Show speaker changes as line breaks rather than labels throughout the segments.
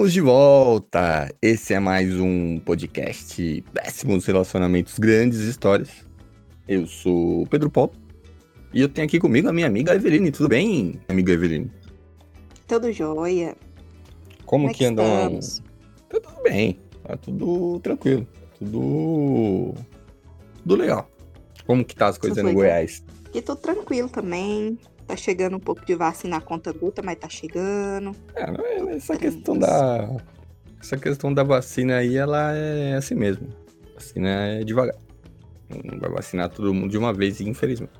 Estamos de volta! Esse é mais um podcast Péssimos Relacionamentos, Grandes Histórias. Eu sou o Pedro Paulo e eu tenho aqui comigo a minha amiga Eveline. Tudo bem, amiga Eveline?
Tudo jóia.
Como,
Como é
que andam? Tá tudo bem, tá tudo tranquilo, tudo. tudo legal. Como que tá as coisas
Tudo
no. Goiás?
Aqui tô tranquilo também. Tá chegando um pouco de vacina a conta gota, mas tá chegando.
É, é- essa
Teremos.
questão da. Essa questão da vacina aí, ela é assim mesmo. Vacina é devagar. Não vai vacinar todo mundo de uma vez, infelizmente.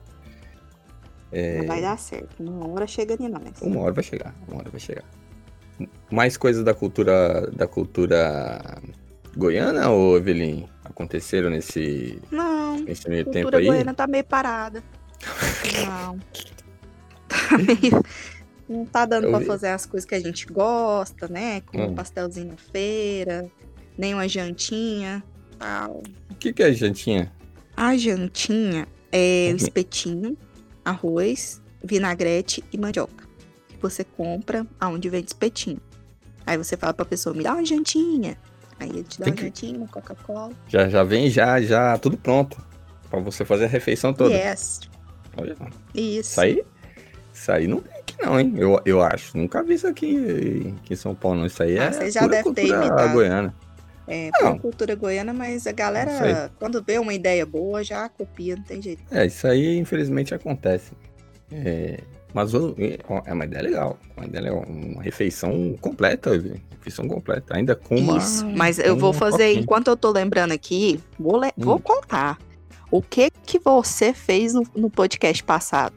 É.
Não vai dar certo. Uma hora chega de nós.
Uma hora vai chegar, uma hora vai chegar. Mais coisas da cultura da cultura goiana ou Evelyn aconteceram nesse,
Não,
nesse
a
meio tempo
cultura
aí?
goiana tá meio parada. Não. Tá meio... Não tá dando
Eu vi.
fazer as coisas que a gente gosta, né? Como
Hum.
um pastelzinho na feira, nem uma jantinha, tal.
O que, que é jantinha?
A jantinha é o
Uhum.
espetinho, arroz, vinagrete e mandioca. Que você compra aonde vende espetinho. Aí você fala pra pessoa, me dá uma jantinha. Aí ele te dá
Tem
uma
que-
jantinha, uma Coca-Cola.
Já, já vem já, já tudo pronto. Pra você fazer a refeição toda.
Yes.
Olha,
Isso.
Isso aí, isso aí não tem aqui não, hein? Eu, eu acho. Nunca vi isso aqui, aqui em São Paulo, não. Isso aí
Ah,
é
você já
pura
deve ter
cultura
imitado.
goiana.
É,
Não.
cultura goiana, mas a galera, quando vê uma ideia boa, já copia, não tem jeito.
É, isso aí infelizmente acontece. É, mas é uma ideia legal. Uma ideia legal. Uma refeição completa, refeição completa. Ainda com uma.
Isso. Mas eu vou fazer,
toquinho.
enquanto eu tô lembrando aqui, vou, le- vou
Hum.
contar. O que que você fez no, no podcast passado?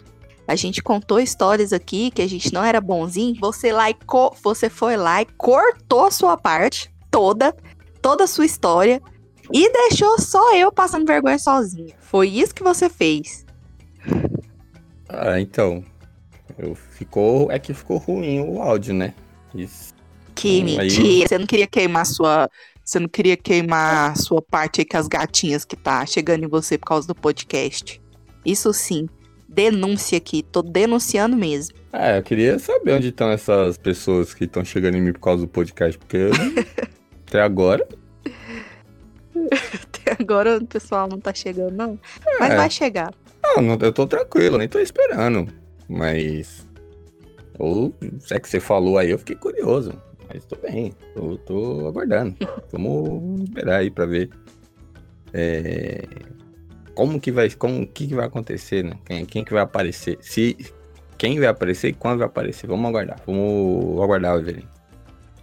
A gente contou histórias aqui que a gente não era bonzinho. Você lá e você foi lá e cortou a sua parte toda, toda a sua história e deixou só eu passando vergonha sozinha. Foi isso que você fez.
Ah, então. Eu, ficou. É que ficou ruim o áudio, né? Isso.
Que
Hum, aí-
mentira. Você não queria queimar sua. Você não queria queimar a sua parte aí com as gatinhas que tá chegando em você por causa do podcast. Isso sim. Denúncia aqui. Tô denunciando mesmo.
É, eu queria saber onde estão essas pessoas que estão chegando em mim por causa do podcast, porque eu, até agora.
Até agora o pessoal não tá chegando, não. Mas
É.
vai chegar.
Não, não, eu tô tranquilo, nem tô esperando. Mas. Ou se é que você falou aí, eu fiquei curioso. Mas tô bem, tô, tô aguardando. Vamos esperar aí pra ver. é, como que vai. Como que, que vai acontecer, né? Quem, quem que vai aparecer? Se. Quem vai aparecer e quando vai aparecer? Vamos aguardar. Vamos aguardar, Evelyn.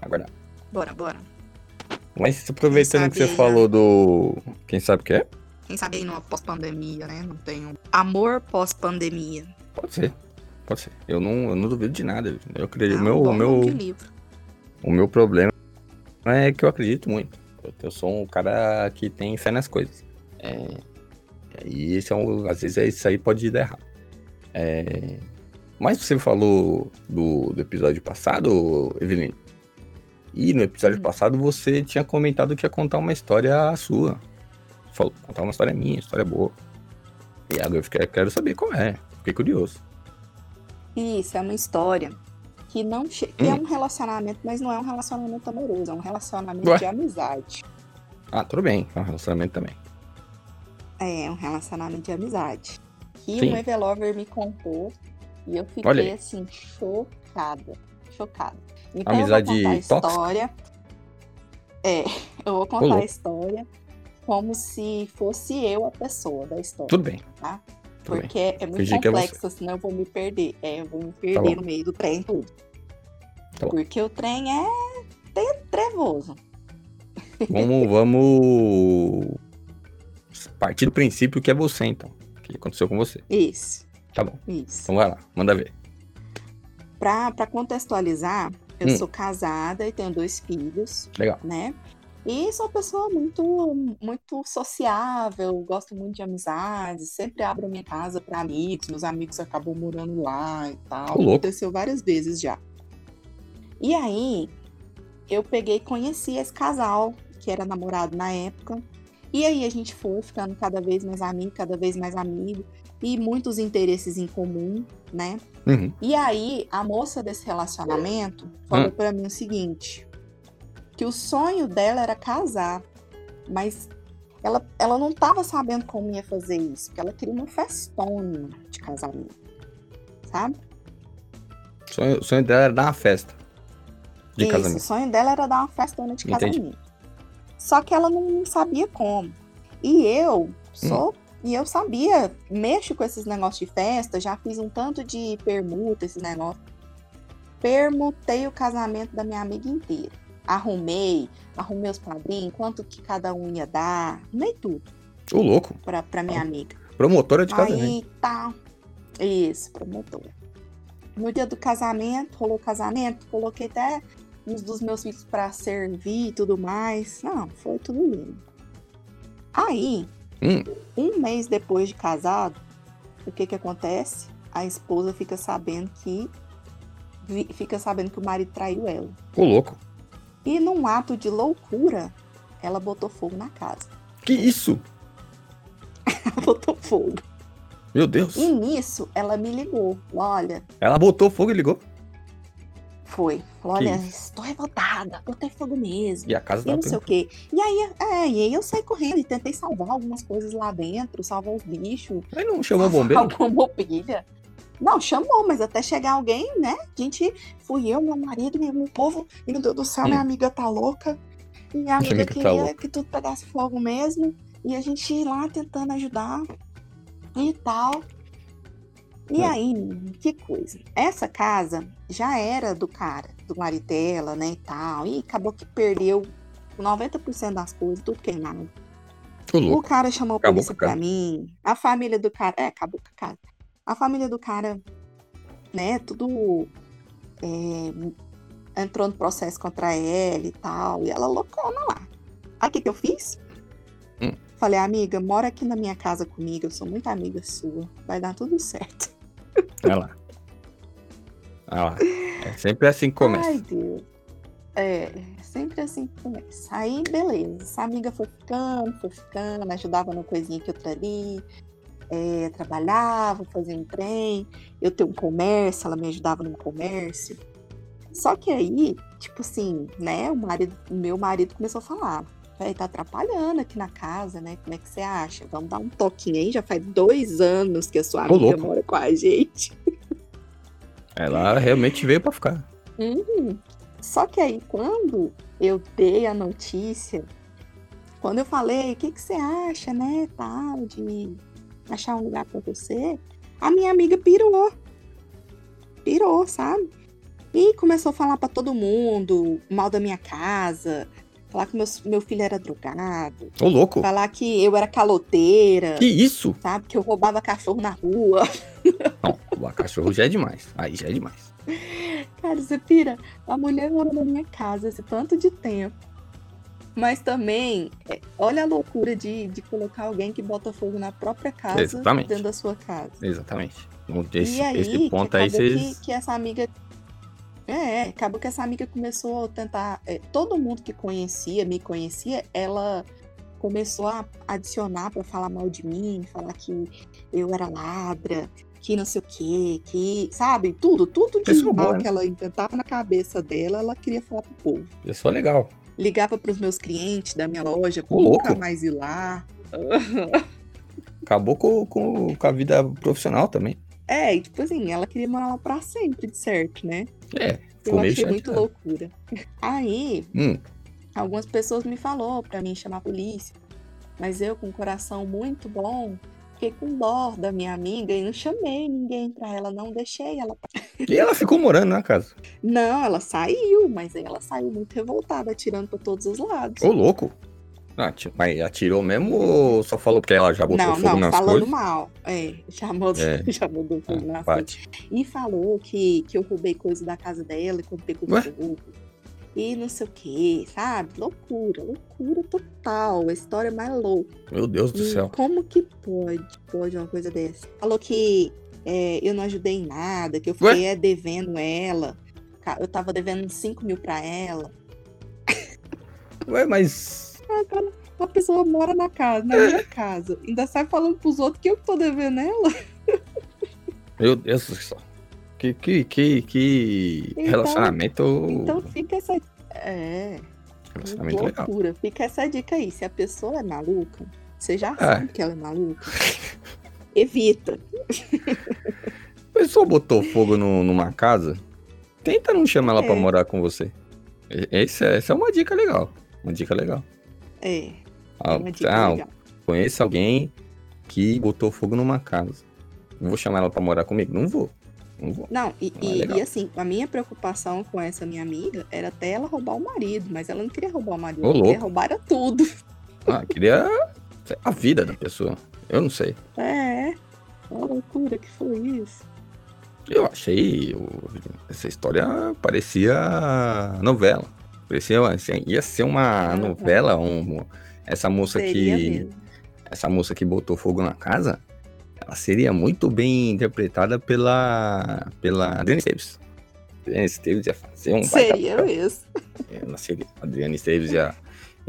Aguardar.
Bora, bora.
Mas aproveitando que
sabe
você
aí,
falou do. Quem sabe o que é?
Quem sabe aí numa pós-pandemia, né? Não tem um amor pós-pandemia.
Pode ser. Pode ser. Eu não, eu não duvido de nada. Eu acredito.
Ah,
meu,
bom
meu,
livro.
O meu problema é que eu acredito muito. Eu, eu sou um cara que tem fé nas coisas. É, e esse é um, às vezes é isso aí pode dar errado. É, mas você falou do, do episódio passado, Evelyn. E no episódio
Hum.
passado você tinha comentado que ia contar uma história sua. Falou, contar uma história minha, história boa. E agora eu quero saber qual é. Fiquei curioso.
Isso, é uma história que não che... é
Hum.
um relacionamento, mas não é um relacionamento amoroso, é um relacionamento
Ué?
de amizade.
Ah, tudo bem. É um relacionamento também.
É, um relacionamento de amizade. Que
Sim.
um Evelover me contou e eu fiquei assim, chocada. Chocada. Então
Amizade
eu vou contar a
tóxica?
história. É, eu vou contar
louco.
a história como se fosse eu a pessoa da história.
Tudo bem.
Tá?
Tudo bem.
Porque é muito
Fingir que é
complexo, senão eu vou me perder. É, eu vou me
Tá
perder
bom.
no meio do trem tudo.
Tá bom.
Porque o trem é tre- trevoso.
Vamos, vamos partir do princípio que é você, então. O que aconteceu com você.
Isso,
Tá bom.
isso.
Então vai lá, manda ver.
Pra, pra contextualizar, eu
Hum.
sou casada e tenho dois filhos,
Legal.
né? E sou uma pessoa muito, muito sociável, gosto muito de amizades, sempre abro minha casa para amigos, meus amigos acabam morando lá e tal.
Louco.
Aconteceu várias vezes já. E aí, eu peguei e conheci esse casal, que era namorado na época. E aí a gente foi ficando cada vez mais amigo, cada vez mais amigo, e muitos interesses em comum, né?
Uhum.
E aí, a moça desse relacionamento falou
Hum.
pra mim o seguinte: que o sonho dela era casar, mas ela, ela não estava sabendo como ia fazer isso, porque ela queria uma festona de casamento, sabe?
O sonho, sonho dela era dar uma festa de
isso,
casamento.
o sonho dela era dar uma festona de
Entendi.
casamento. Só que ela não sabia como. E eu
Hum.
sou. E eu sabia, mexo com esses negócios de festa, já fiz um tanto de permuta, esses negócios. Permutei o casamento da minha amiga inteira. Arrumei, arrumei os padrinhos, quanto que cada um ia dar, arrumei tudo
Ô, louco.
pra, pra minha amiga.
Promotora de casamento.
Aí tá. Isso, promotor. No dia do casamento, rolou o casamento, coloquei até uns dos meus filhos pra servir e tudo mais. Não, foi tudo lindo. Aí,
Hum.
um mês depois de casado, o que que acontece? A esposa fica sabendo que fica sabendo que o marido traiu ela.
Ô, louco.
E num ato de loucura, ela botou fogo na casa.
Que isso?
Ela botou fogo.
Meu Deus.
E nisso, ela me ligou. Olha,
Ela botou fogo e ligou.
Foi. Falou, olha, estou revoltada, botei fogo mesmo.
E a casa
E
tá
não sei o quê. E aí, é, e aí eu saí correndo e tentei salvar algumas coisas lá dentro, salvar os bichos.
Aí não chamou o bombeiro?
Alguma mobília. Não, chamou, mas até chegar alguém, né? A gente, fui eu, meu marido, meu, povo. E, meu Deus do céu,
Hum.
minha amiga tá louca. E minha
Essa
amiga
amiga tá
queria
louca.
que tudo pegasse fogo mesmo. E a gente ir lá tentando ajudar e tal. E
Hum.
aí, que coisa. Essa casa já era do cara, do marido dela, né, e tal. E acabou que perdeu 90% das coisas, tudo queimado.
Ô,
O cara chamou a polícia pra mim. A família do cara. É, acabou com a casa. A família do cara, né, tudo. é, entrou no processo contra ela e tal. E ela loucona lá. Aí o que, que eu fiz?
Hum.
Falei, amiga, mora aqui na minha casa comigo. Eu sou muito amiga sua. Vai dar tudo certo.
Olha lá. Olha lá. É sempre assim que começa.
Ai, Deus. É, sempre assim que começa. Aí, beleza. Essa amiga foi ficando, foi ficando, ajudava numa coisinha que outra ali. é, trabalhava, fazia um trem. Eu tenho um comércio, ela me ajudava no comércio. Só que aí, tipo assim, né, o marido, meu marido começou a falar. Vai tá atrapalhando aqui na casa, né? Como é que você acha? Vamos dar um toquinho aí. Já faz dois anos que a sua
Ô,
amiga
louco.
mora com a gente.
Ela realmente veio pra ficar.
Uhum. Só que aí, quando eu dei a notícia, quando eu falei, o que, que você acha, né, tal, de achar um lugar pra você, a minha amiga pirou. Pirou, sabe? E começou a falar pra todo mundo mal da minha casa, falar que meu, meu filho era drogado,
Ô, louco.
falar que eu era caloteira,
Que isso?
sabe? Que eu roubava cachorro na rua.
Não, o cachorro já é demais. Aí já é demais.
Cara, você pira. A mulher mora na minha casa esse tanto de tempo. Mas também, é, olha a loucura de, de colocar alguém que bota fogo na própria casa
Exatamente.
dentro da sua casa.
Exatamente. Não, Esse,
e aí,
esse ponto aí vocês.
que, que essa amiga. É, acabou que essa amiga começou a tentar. é, todo mundo que conhecia, me conhecia, ela começou a adicionar pra falar mal de mim, falar que eu era ladra, que não sei o quê, que. Sabe? Tudo, tudo de
Pessoa
mal
boa, né?
que ela inventava na cabeça dela, ela queria falar pro povo.
Pessoa legal.
Ligava pros meus clientes da minha loja,
Ô,
nunca
louco.
mais ir lá.
Acabou com, com, com a vida profissional também.
É, e tipo assim, ela queria morar lá pra sempre, de certo, né?
É.
Eu achei muito
chateado.
loucura. Aí,
Hum,
algumas pessoas me falou pra mim chamar a polícia. Mas eu, com um coração muito bom, fiquei com dó da minha amiga e não chamei ninguém pra ela, não deixei ela.
E ela ficou morando na casa.
Não, ela saiu, mas aí ela saiu muito revoltada, atirando pra todos os lados.
Ô, louco. Ah, mas atirou mesmo ou só falou porque ela já botou
não,
fogo
não,
nas
falando
coisas?
mal. É, chamou,
É.
chamou do fogo
Ah,
nas coisas. E falou que, que eu roubei coisa da casa dela quando pegou
Ué?
fogo. E não sei o que, sabe? Loucura, loucura total. A história mais louca.
Meu Deus do
E
céu.
Como que pode, pode uma coisa dessa? Falou que é, eu não ajudei em nada, que eu fiquei é, devendo ela. Eu tava devendo uns 5 mil pra ela.
Ué, mas.
Ah, cara, uma pessoa mora na casa, na minha casa. Ainda sai falando pros outros que eu que tô devendo ela.
Meu Deus do céu. Que, que, que, que
Então-
relacionamento
Então fica essa. É.
Relacionamento legal.
Loucura. Fica essa dica aí. Se a pessoa é maluca, você já
É.
sabe que ela é maluca. Evita.
A pessoa botou fogo no- numa casa, tenta não chamar ela pra
É.
morar com você. E- Esse é- essa é uma dica legal. Uma dica legal.
É,
Ah,
dica
ah, conheço alguém que botou fogo numa casa. Vou chamar ela pra morar comigo? Não vou. Não vou.
Não, e,
Ah,
e- e assim, a minha preocupação com essa minha amiga era até ela roubar o marido, mas ela não queria roubar o marido,
Ô,
ela queria roubar era tudo.
Ah, queria a vida da pessoa. Eu não sei.
É, uma loucura que foi isso.
Eu achei. Essa história parecia novela. Parecia assim, ia ser uma novela. Um, essa moça
Seria
que.
mesmo.
Essa moça que botou fogo na casa. Ela seria muito bem interpretada pela. pela Adriana Esteves. Adriana Esteves ia fazer um
Seria mesmo.
Ela seria. Adriana Esteves ia,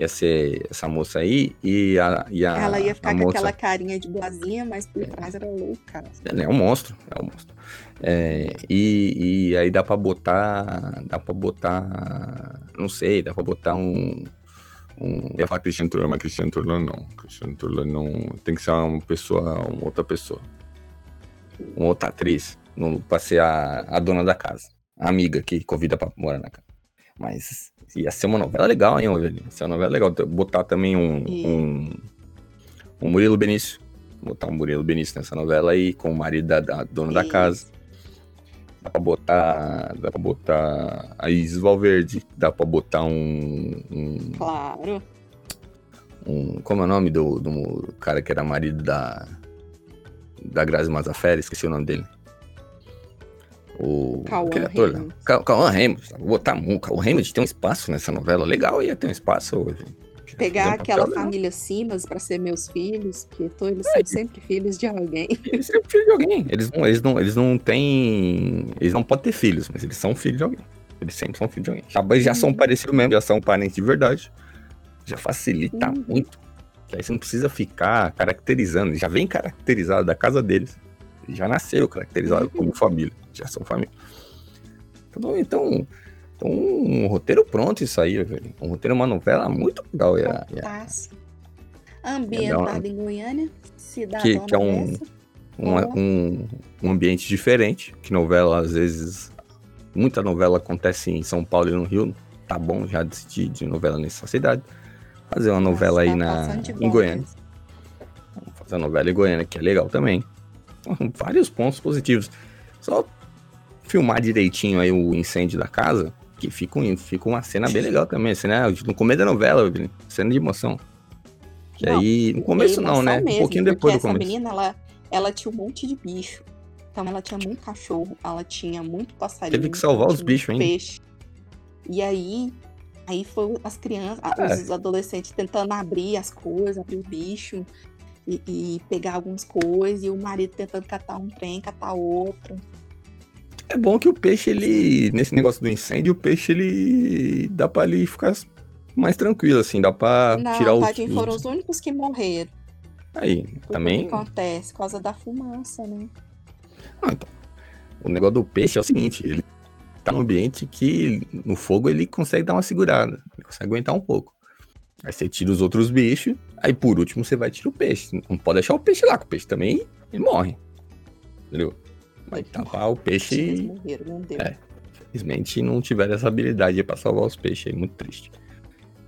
ia ser essa moça aí. E a. E a
ela ia ficar com
moça,
aquela carinha de boazinha, mas por trás era louca.
Ela é um monstro, é um monstro. É, e, e aí dá pra botar. Dá pra botar. Não sei, dá pra botar um. um eu ia falar Cristiano Turlano, mas Cristiano Turlano não. Cristiano Turlano não. Tem que ser uma pessoa, uma outra pessoa. Uma outra atriz. Pra ser a, a dona da casa. A amiga que convida pra morar na casa. Mas ia ser uma novela legal, hein, Ovelhinho? Ia ser uma novela legal. Botar também um.
E-
um, um Murilo Benício. Botar um Murilo Benício nessa novela aí, com o marido da, da dona da
Isso.
casa. Dá pra botar. Dá pra botar a Isis Valverde. Dá pra botar um. um,
Claro.
um- como é o nome do, do cara que era marido da. Da Grazi Mazafera? Esqueci o nome dele. O.
Cauã
aquele ator, né? Cauã pra botar um. Cauã Raymond tem um espaço nessa novela. Legal, ia ter um espaço hoje.
Pegar
um
aquela
legal.
família Simas pra ser meus filhos, porque tô, eles
É.
são sempre filhos de alguém.
Eles são filhos de alguém. Eles não, eles não, eles não têm. Eles não podem ter filhos, mas eles são filhos de alguém. Eles sempre são filhos de alguém. Já, já são
Uhum.
parecidos mesmo, já são parentes de verdade. Já facilita
Uhum.
muito. Que aí você não precisa ficar caracterizando. Já vem caracterizado da casa deles. Já nasceu caracterizado
Uhum.
como família. Já são família. Então, então, então, um roteiro pronto isso aí, velho. Um roteiro, uma novela muito legal. Ia, ia,
Passa. Ambientada em Goiânia, cidadão
Que- que é um-
Ó.
um, um ambiente diferente, que novela, às vezes, muita novela acontece em São Paulo e no Rio, tá bom já de, de novela nessa cidade. Fazer uma novela aí
Tá
na, em Goiânia.
mesmo.
Fazer uma novela em Goiânia, que é legal também. Então, Vários pontos positivos. Só filmar direitinho aí o incêndio da casa, que fica, um- fica uma cena bem legal também. Cena, no começo da novela, cena de emoção. Que
Não,
aí, no começo não, né?
mesmo,
um pouquinho depois do
porque essa
começo.
menina, ela, ela tinha um monte de bicho. Então ela tinha muito cachorro, ela tinha muito passarinho.
Teve que salvar os bichos ainda.
Peixe. E aí, aí foi as crianças,
É.
os adolescentes tentando abrir as coisas, abrir o bicho. E, e pegar algumas coisas, e o marido tentando catar um trem, catar outro.
É bom que o peixe, ele. Nesse negócio do incêndio, o peixe, ele. Dá pra ele ficar mais tranquilo, assim. Dá pra
Não,
tirar os.
tadinho, foram
os-
os únicos que morreram.
Aí,
Porque
também.
O que acontece? Por causa da fumaça, né?
Ah, então. O negócio do peixe é o seguinte: ele tá num ambiente que no fogo ele consegue dar uma segurada. Ele consegue aguentar um pouco. Aí você tira os outros bichos. Aí por último você vai tirar o peixe. Não pode deixar o peixe lá, que o peixe também ele morre. Entendeu? Vai tapar o
Eles
peixe.
morreram, não deu.
É. Infelizmente não tiveram essa habilidade pra salvar os peixes aí, muito triste.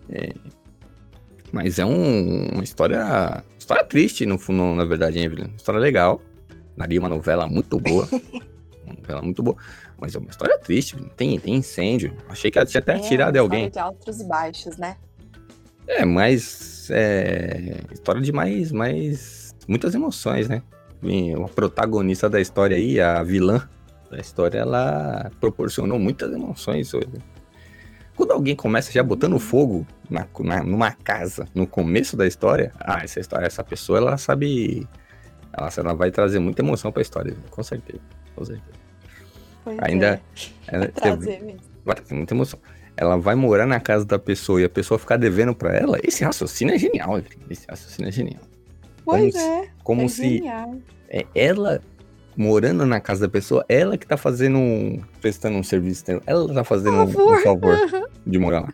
É, Mas é um- uma história. História triste, no fundo, na verdade, hein, Evelyn? História legal. Daria uma novela muito boa. uma novela muito boa. Mas é uma história triste. Tem, tem incêndio. Achei que ela tinha até
É, uma
alguém.
de altos e baixos, né?
É, mas. É. História de mais. mais muitas emoções, né? A protagonista da história aí, a vilã da história, ela proporcionou muitas emoções hoje. Quando alguém começa já botando fogo na, na- numa casa no começo da história, ah, essa história, essa pessoa, ela sabe. Ela, ela vai trazer muita emoção pra história, com certeza. Com certeza.
Pois
Ainda-
é.
Ela-
Trazer mesmo.
vai trazer muita emoção. Ela vai morar na casa da pessoa e a pessoa ficar devendo pra ela, esse raciocínio é genial, esse raciocínio é genial.
Pois
se-
é.
Como
é
se
genial.
é ela morando na casa da pessoa, ela que tá fazendo um. prestando um serviço, ela tá fazendo um, um
Favor.
de morar lá.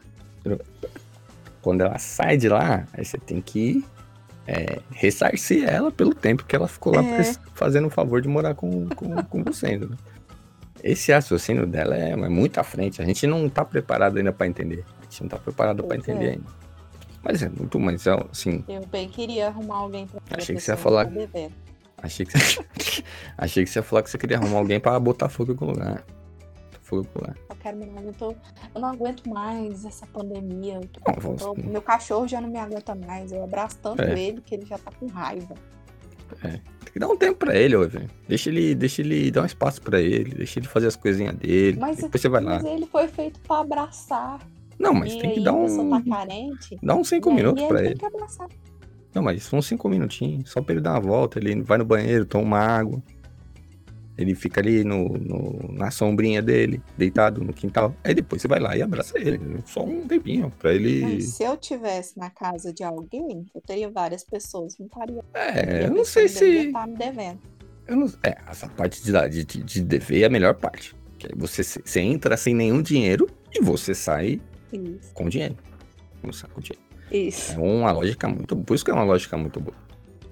Quando ela sai de lá, aí você tem que é, ressarcir ela pelo tempo que ela ficou lá
É.
fazendo o favor de morar com, com, com você. Né? Esse raciocínio dela é, é muito à frente. A gente não tá preparado ainda pra entender. A gente não tá preparado pra
Pois
entender
é.
ainda. Mas é muito, mas é, assim,
Eu bem queria arrumar alguém pra
Achei que você ia falar- achei que você, achei que você ia falar que você queria arrumar alguém pra botar fogo em algum lugar. Fogo em algum lugar.
Eu quero me eu, tô, eu não aguento mais essa pandemia. Tô-
Não,
tô- meu cachorro já não me aguenta mais. Eu abraço tanto
É.
ele que ele já tá com raiva.
Tem que dar um tempo pra ele, ô, velho. Deixa ele, deixa ele dar um espaço pra ele, deixa ele fazer as coisinhas dele.
Mas,
depois você vai lá.
mas ele foi feito pra abraçar.
Não, mas
e
tem que dar
pessoa
um.
tá carente.
Dá uns cinco
e aí
minutos pra ele. Não, mas são cinco minutinhos, só pra ele dar uma volta. Ele vai no banheiro, toma uma água. Ele fica ali no, no- na sombrinha dele, deitado no quintal. Aí depois você vai lá e abraça ele. Só um tempinho pra ele.
Mas se eu tivesse na casa de alguém, eu teria várias pessoas, não estaria.
É, eu não sei se.
Tá me devendo.
Eu não... É, essa parte de, de, de- de dever é a melhor parte. Você, você entra sem nenhum dinheiro e você sai
Isso.
com dinheiro. Sai com dinheiro.
Isso.
É uma lógica muito Por isso que é uma lógica muito boa.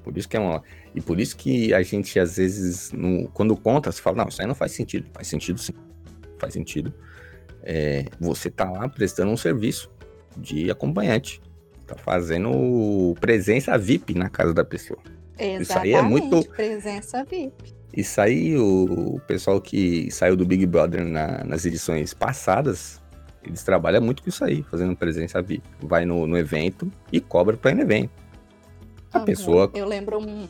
Por isso que é uma. E por isso que a gente, às vezes, no- quando conta, você fala, não, isso aí não faz sentido. Faz sentido sim. Faz sentido. É, você tá lá prestando um serviço de acompanhante. Tá fazendo presença VIP na casa da pessoa. Isso aí é
Exatamente.
muito-
Presença VIP.
Isso aí, o, o pessoal que saiu do Big Brother na- nas edições passadas, eles trabalham muito com isso aí, fazendo presença VIP. Vai no, no evento e cobra pra ir no evento. A
Aham.
pessoa.
Eu lembro um,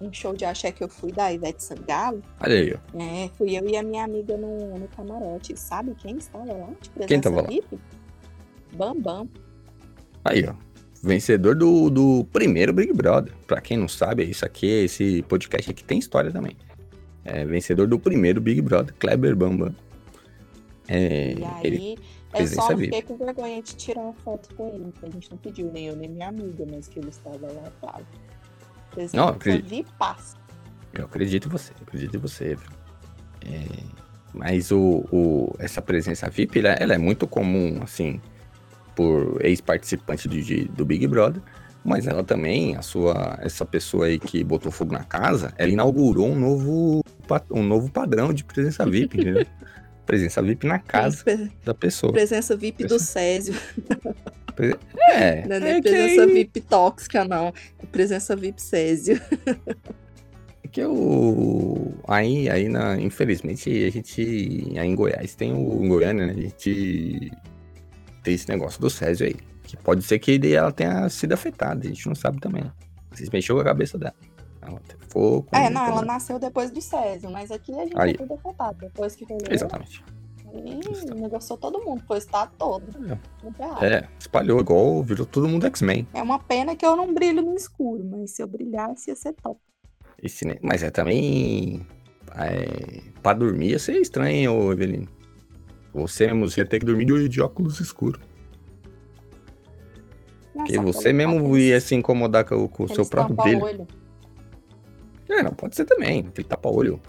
um show de axé que eu fui da Ivete Sangalo.
Olha aí, ó.
É, fui eu e a minha amiga no, no camarote. Sabe quem estava lá? De
Quem tava lá?
VIP? Bam Bam.
Aí, ó. Vencedor do, do primeiro Big Brother. Pra quem não sabe, isso aqui, esse podcast aqui tem história também. É vencedor do primeiro Big Brother, Kleber Bambam. É,
E aí,
ele,
eu
presença
só
VIP.
fiquei com vergonha de tirar uma foto com ele. porque A gente não pediu, nem eu, nem minha amiga, mas que ele estava lá, claro.
Não, eu acredito.
VIP passo.
Eu acredito em você, eu acredito em você, viu? É, mas o, o- essa presença VIP, ela, ela é muito comum, assim, por ex-participante do, do Big Brother, mas ela também, a sua, essa pessoa aí que botou fogo na casa, ela inaugurou um novo, um novo padrão de presença VIP, entendeu? presença VIP na casa
Pre-
da pessoa.
Presença VIP do Césio.
É,
Não é nem
é que
presença
aí-
VIP tóxica, não. É presença VIP Césio.
É que o. Aí, aí na, infelizmente, a gente. Aí em Goiás tem o. Em Goiânia, né? A gente tem esse negócio do Césio aí. Que pode ser que ela tenha sido afetada, a gente não sabe também. Vocês mexeu com a cabeça dela. Ela ficou com.
É, não,
com-
ela nasceu depois do Césio, mas aqui a gente
Aí.
é tudo afetado. Depois que rolou,
Exatamente.
aí negociou todo mundo, foi o estado todo. Errado.
É, espalhou igual, virou todo mundo X-Men.
É uma pena que eu não brilho no escuro, mas se eu brilhasse ia ser top.
Esse, né? Mas é também. É, pra dormir ia ser estranho, Evelino. Você mesmo ia ter que dormir de, de óculos escuros. Porque você mesmo ia se incomodar com, com o seu próprio brilho.
tapa-olho.
É, não, pode ser também. Tem tapa-olho.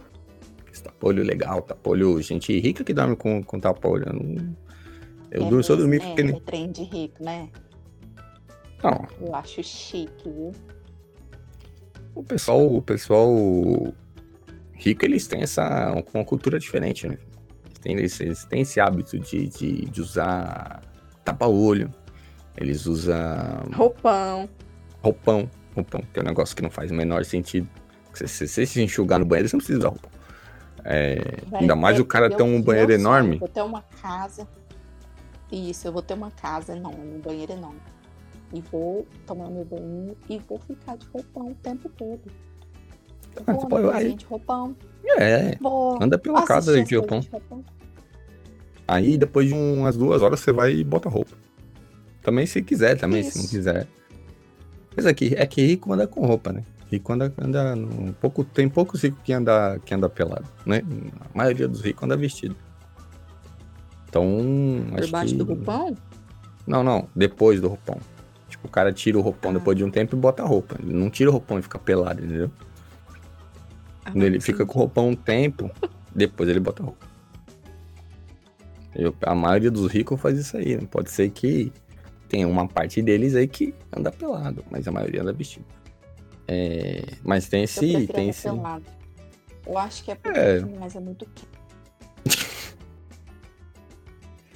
Tapa-olho legal, tapa-olho. Gente rica que dorme com, com tapa-olho. Eu, não... eu
É
durmo, eu dormir
né?
aquele.
É trem de rico, né?
Não,
Eu acho chique, viu?
o pessoal, o pessoal rico, eles têm essa uma cultura diferente, né? Eles têm, eles, eles têm esse hábito de, de, de usar tapa-olho. Eles usam
Roupão.
roupão. Roupão, que é um negócio que não faz o menor sentido. Se você se, se enxugar no banheiro, você não precisa usar roupa. É,
Vai
ainda mais
ter-
o cara
eu-
ter um banheiro
sonho,
enorme.
Vou ter uma casa. Isso, eu vou ter uma casa enorme, um banheiro enorme. E vou tomar meu banho e vou ficar de roupão o tempo todo. Eu
Ah,
vou na
pode-
cozinha
aí-
de roupão.
É,
Vou
anda pela casa de roupão.
de roupão.
Aí depois de umas duas horas você vai e bota roupa. Também se quiser, também se não
Isso.
quiser. Mas aqui, é que rico anda com roupa, né? Rico anda, anda um pouco, tem poucos ricos que anda, que anda pelado, né? A maioria dos ricos anda vestido. Então,
Por
acho
baixo
que...
do roupão?
Não, não, depois do roupão. Tipo, o cara tira o roupão
Ah.
depois de um tempo e bota a roupa. Ele não tira o roupão e fica pelado, entendeu?
Ah,
Quando ele
entendi.
fica com o roupão um tempo, depois ele bota a roupa. Eu- a maioria dos ricos faz isso aí, né? Pode ser que Tem uma parte deles aí que anda pelado, mas a maioria anda vestido. É, mas tem esse. Tem esse.
Eu acho que é porque
É.
mas é muito quente.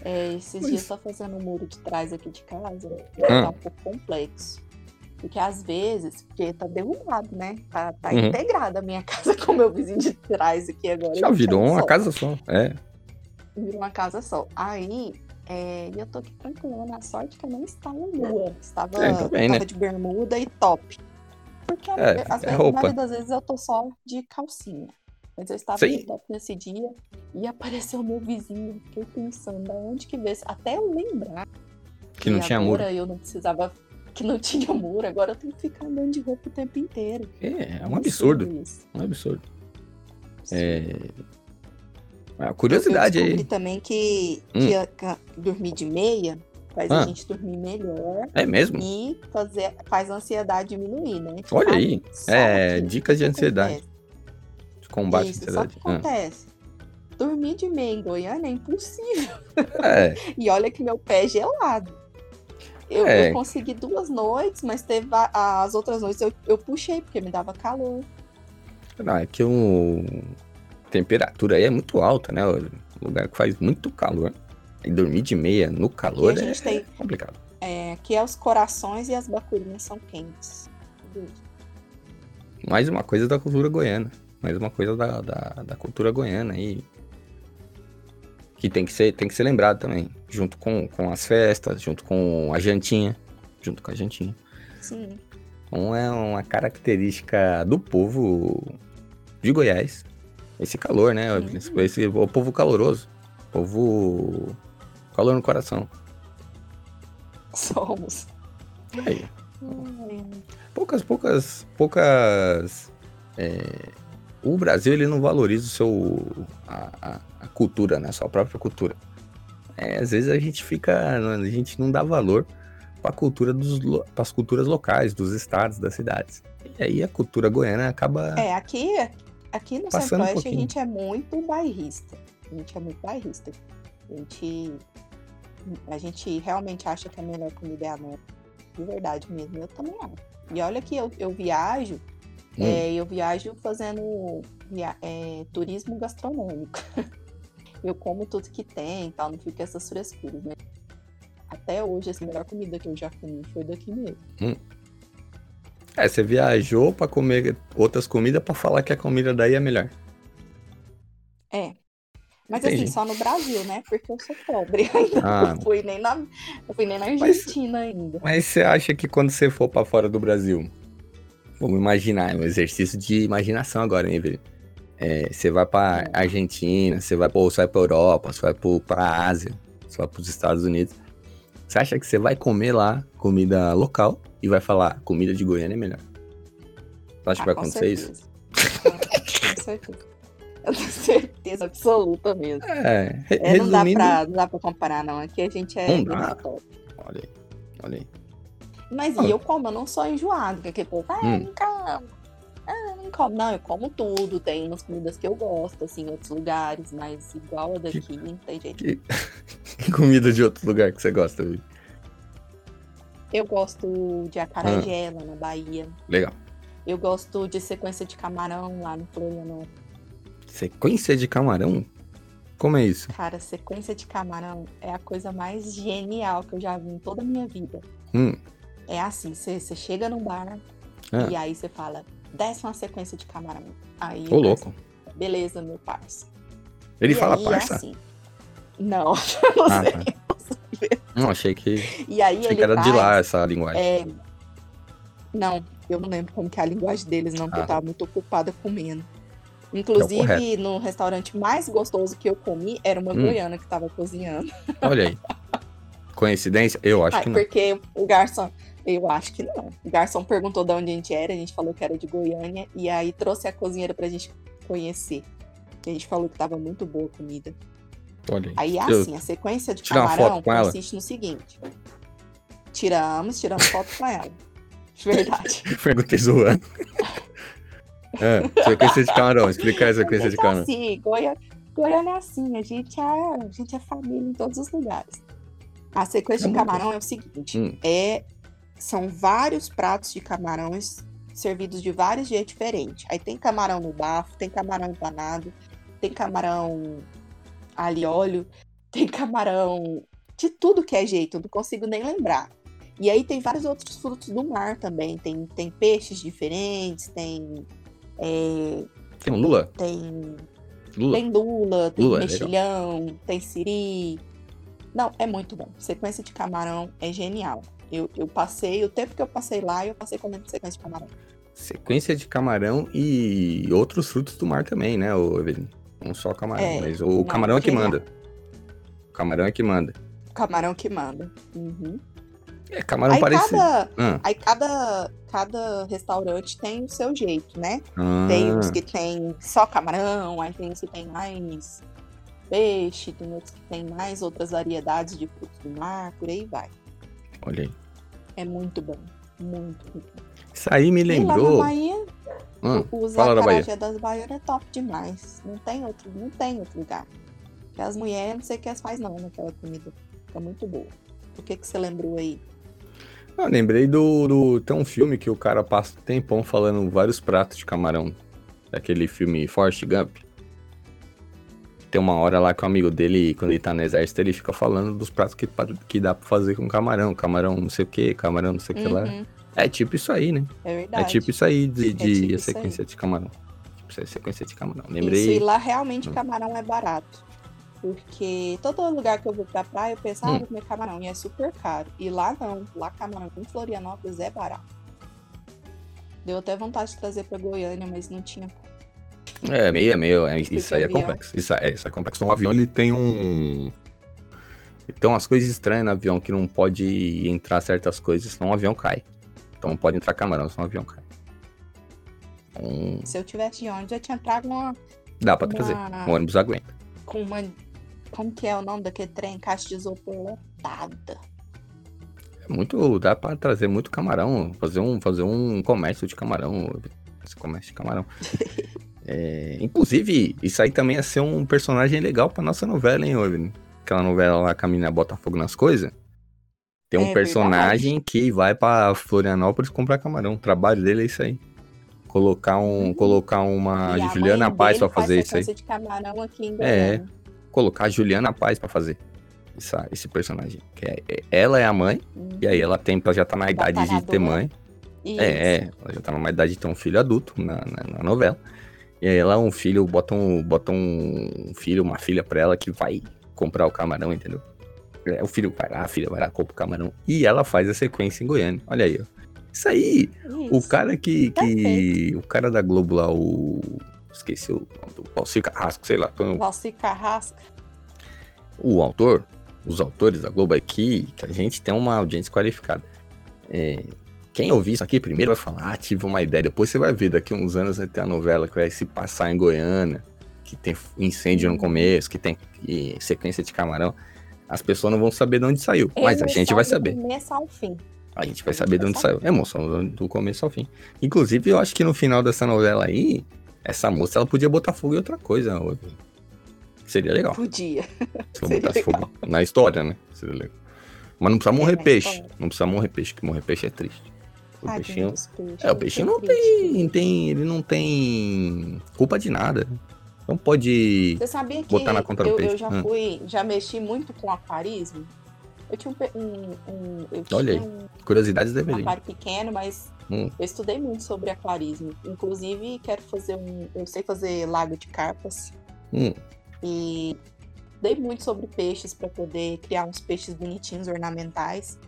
É, esses dias só fazendo o muro de trás aqui de casa,
Ah.
tá um pouco complexo. Porque às vezes, porque tá derrubado, né? Tá, tá
Uhum.
integrada a minha casa com o meu vizinho de trás aqui agora.
Já
gente
virou
um
uma
só.
casa só. É.
Virou uma casa só. Aí, é, eu tô aqui tranquila, na sorte que eu não estava nua. Estava,
É, tá bem, né?
de bermuda e top. Porque a-
É,
às
é
vezes,
roupa.
na maioria das vezes eu tô só de calcinha. Mas eu estava
Sim.
de top nesse dia e apareceu o meu vizinho. Fiquei pensando, da onde que veio? Até eu lembrar
Que não tinha muro.
eu não precisava. Que não tinha muro, agora eu tenho que ficar andando de roupa o tempo inteiro.
É, é um absurdo. Um absurdo. É. A curiosidade
eu
aí.
descobri também que,
Hum.
que dormir de meia faz
Ah.
a gente dormir melhor
É mesmo?
e fazer, faz a ansiedade diminuir, né?
Olha aí.
Só
É, dicas de ansiedade.
acontece?
Combate à
Isso,
ansiedade.
Só que acontece. Dormir de meia em Goiânia é impossível.
Ah, é.
E olha que meu pé é gelado. Eu,
É.
eu consegui duas noites, mas teve a- as outras noites eu, eu puxei, porque me dava calor.
Não, é que o... a temperatura aí é muito alta, né? O lugar que faz muito calor. E dormir de meia no calor
a
é
tem-
complicado.
É, que é os corações e as bacurinhas são quentes.
Mais uma coisa da cultura goiana. Mais uma coisa da, da, da cultura goiana aí. Que tem que ser, tem que ser lembrado também. Junto com, com as festas, junto com a jantinha. Junto com a jantinha.
Sim.
Então é uma característica do povo de Goiás. Esse calor, né? Esse, esse- o povo caloroso. Povo. Calor no coração.
Somos.
Aí.
Ai,
Poucas, poucas, poucas. é, O Brasil ele não valoriza o seu a, a- a cultura, né? A sua própria cultura. É, às vezes a gente fica, a gente não dá valor para a cultura dos, para as culturas locais, dos estados, das cidades. E aí a cultura goiana acaba.
É, aqui, aqui no
Passando um
Centro-Oeste a gente é muito bairrista. A gente é muito bairrista. A gente, a gente realmente acha que a melhor comida é a nossa. De verdade mesmo, eu também acho. E olha que eu, eu viajo,
Hum.
é, eu viajo fazendo via- é, turismo gastronômico. eu como tudo que tem e tal, não fica essas frescuras, né? Até hoje, a melhor comida que eu já comi foi daqui mesmo.
É, você viajou para comer outras comidas para falar que a comida daí é melhor.
É. Mas
Entendi.
assim, só no Brasil, né? Porque eu sou pobre ainda.
Ah.
Não fui nem na, não fui nem na
Mas-
Argentina ainda.
Mas você acha que quando você for para fora do Brasil, vamos imaginar, é um exercício de imaginação agora, hein, velho? É, você vai para Argentina, você vai, ou você vai para Europa, você vai para a Ásia, você vai para os Estados Unidos. Você acha que você vai comer lá comida local e vai falar comida de Goiânia é melhor? Você acha que vai
Ah,
acontecer isso?
certeza. Com certeza. Eu tenho certeza absoluta mesmo.
É, re-
É, não, dá pra, não dá pra comparar, não. Aqui a gente é top.
Olha aí, olha aí.
Mas
Ah.
e eu como, eu não sou enjoado. Porque aquele povo, ah,
Hum.
não como. Ah, não como. Não, eu como tudo. Tem umas comidas que eu gosto, assim, em outros lugares, mas igual a daqui, não tem jeito.
Que, que comida de outro lugar que você gosta, velho?
Eu gosto de acarajé
Ah.
lá na Bahia.
Legal.
Eu gosto de sequência de camarão lá no Florianópolis.
Sequência de camarão? Como é isso?
Cara, sequência de camarão é a coisa mais genial que eu já vi em toda a minha vida.
Hum,
É assim, você chega num bar
Ah.
e aí você fala, desce uma sequência de camarão. Aí
ô louco.
Beleza, meu parça.
Ele
E
fala
aí,
parça?
É assim. Não, não
Ah,
sei.
tá. Não, achei que,
E aí
achei que era de
traz,
lá essa linguagem.
é, Não, eu não lembro como que é a linguagem deles, não, porque
Ah.
eu tava muito ocupada comendo.
É
Inclusive,
correto.
no restaurante mais gostoso que eu comi, era uma
Hum.
goiana que tava cozinhando.
Olha aí. Coincidência? Eu acho
Ah,
que não.
porque o garçom, eu acho que não. O garçom perguntou de onde a gente era, a gente falou que era de Goiânia, e aí trouxe a cozinheira pra gente conhecer. E a gente falou que tava muito boa a comida.
Olha aí.
Aí é assim, a sequência de camarão consiste no seguinte. Tiramos, tiramos foto com ela. De verdade.
Perguntei zoando. é, sequência de camarão. Explica a sequência de
Então,
camarão.
assim, Goiânia, Goiânia é assim, a gente é, a gente é família em todos os lugares. A sequência
É
de camarão é o seguinte:
Hum.
é são vários pratos de camarões servidos de vários jeitos diferentes. Aí tem camarão no bafo, tem camarão empanado, tem camarão alho óleo, tem camarão de tudo que é jeito, eu não consigo nem lembrar. E aí tem vários outros frutos do mar também. Tem, tem peixes diferentes, tem. É,
Tem um Lula?
tem
Lula.
tem lula, tem
Lula é
mexilhão, tem siri. Não, é muito bom. Sequência de camarão é genial. Eu, eu passei, o tempo que eu passei lá, eu passei comendo sequência de camarão.
Sequência de camarão e outros frutos do mar também, né, Evelyn? Não só camarão,
É,
mas o
não,
camarão é que manda. O camarão é que manda.
Camarão que manda. Uhum.
É, camarão
Aí
parece.
cada,
Ah,
aí cada, cada restaurante tem o seu jeito, né?
ah,
Tem uns que tem só camarão, aí tem uns que tem mais peixe, tem outros que tem mais outras variedades de frutos do mar, por aí vai.
Olha aí.
É muito bom. Muito, bom.
Isso aí me
E lá na
lembrou.
Bahia,
Ah,
o
fala da Bahia.
acarajé das Baianas é top demais. Não tem outro, não tem outro lugar. Porque as mulheres, não sei o que elas fazem não naquela comida. Fica muito boa. O que que você lembrou aí?
Eu lembrei do, do. Tem um filme que o cara passa um tempão falando vários pratos de camarão. Daquele filme Forrest Gump. Tem uma hora lá que o amigo dele, quando ele tá no exército, ele fica falando dos pratos que, que dá pra fazer com camarão. Camarão não sei o que, camarão não sei o que lá.
Uhum,
É tipo isso aí, né?
é verdade.
É tipo isso aí de, de
tipo isso
sequência de camarão. Tipo isso aí, sequência de camarão.
Isso,
Lembrei.
e lá realmente camarão é barato. Porque todo lugar que eu vou pra praia, eu penso, ah,
Hum.
vou comer camarão. E é super caro. E lá não. Lá camarão em Florianópolis é barato. Deu até vontade de trazer pra Goiânia, mas não tinha.
É, meio, é meio. é- isso aí é complexo. Isso, é, isso é complexo. Um avião ele tem um. Tem umas coisas estranhas no avião que não pode entrar certas coisas, senão o avião cai. Então não pode entrar camarão, senão o avião cai. Então,
Se eu tivesse de ônibus, eu tinha trago uma,
dá pra
Uma-
trazer. O ônibus aguenta.
com uma. Como que é o nome daquele trem? Caixa de isopor lotada.
É muito. Dá pra trazer muito camarão. Fazer um, fazer um comércio de camarão. Esse comércio de camarão. É, inclusive, isso aí também ia ser um personagem legal pra nossa novela, hein, Evelyn? Aquela novela lá, que a menina bota fogo nas coisas. Tem um
É
personagem que vai pra Florianópolis comprar camarão. O trabalho dele é isso aí. Colocar, um,
Hum.
colocar uma
E
Juliana Paz pra fazer
faz
isso aí.
de camarão aqui em
É. Colocar a Juliana Paz pra fazer essa, esse personagem. Que é, é- ela é a mãe,
Hum.
e aí ela tem, ela já tá na idade de ter mãe.
Isso.
É, é, ela já tá numa idade de ter um filho adulto na, na, na novela. E aí ela, um filho, bota um, bota um filho, uma filha pra ela que vai comprar o camarão, entendeu? É, O filho vai lá, a filha vai lá, compra o camarão. E ela faz a sequência em Goiânia. Olha aí, ó. Isso aí, o
Isso.
cara que, que.
Perfeito.
O cara da Globo lá, o. Esqueci o nome do Valcir Carrasco, sei lá. quando-
Valci Carrasco.
o autor, os autores da Globo aqui, que a gente tem uma audiência qualificada. É, quem ouvir isso aqui primeiro vai falar, ah, tive uma ideia. Depois você vai ver, daqui a uns anos vai ter a novela que vai se passar em Goiânia, que tem incêndio no começo, que tem e, sequência de camarão. As pessoas não vão saber de onde saiu, mas a gente
Emoção
vai
do
saber.
começo ao fim.
A gente vai saber de onde saiu. Emoção do- do começo ao fim. Inclusive, eu acho que no final dessa novela aí, essa moça ela podia botar fogo em outra coisa. ô. Seria legal.
Podia.
Se ela botasse
legal.
fogo na história, né? Seria legal. Mas não precisa
É,
morrer
na
peixe.
história.
Não precisa morrer peixe, que morrer peixe é triste. O
Tadinho
peixinho.
dos peixes,
É, o peixinho não tem, tem. Ele não tem culpa de nada. Não pode.
Você sabia que
botar na conta do
eu,
peixe.
eu já
Hum.
fui, já mexi muito com aquarismo? Eu tinha um, um, um- eu tinha
Olha aí.
um
Curiosidades deve ler.
aquário pequeno, mas
Hum.
eu estudei muito sobre aquarismo. Inclusive, quero fazer um. Eu sei fazer lago de carpas.
Hum.
E dei muito sobre peixes para poder criar uns peixes bonitinhos, ornamentais.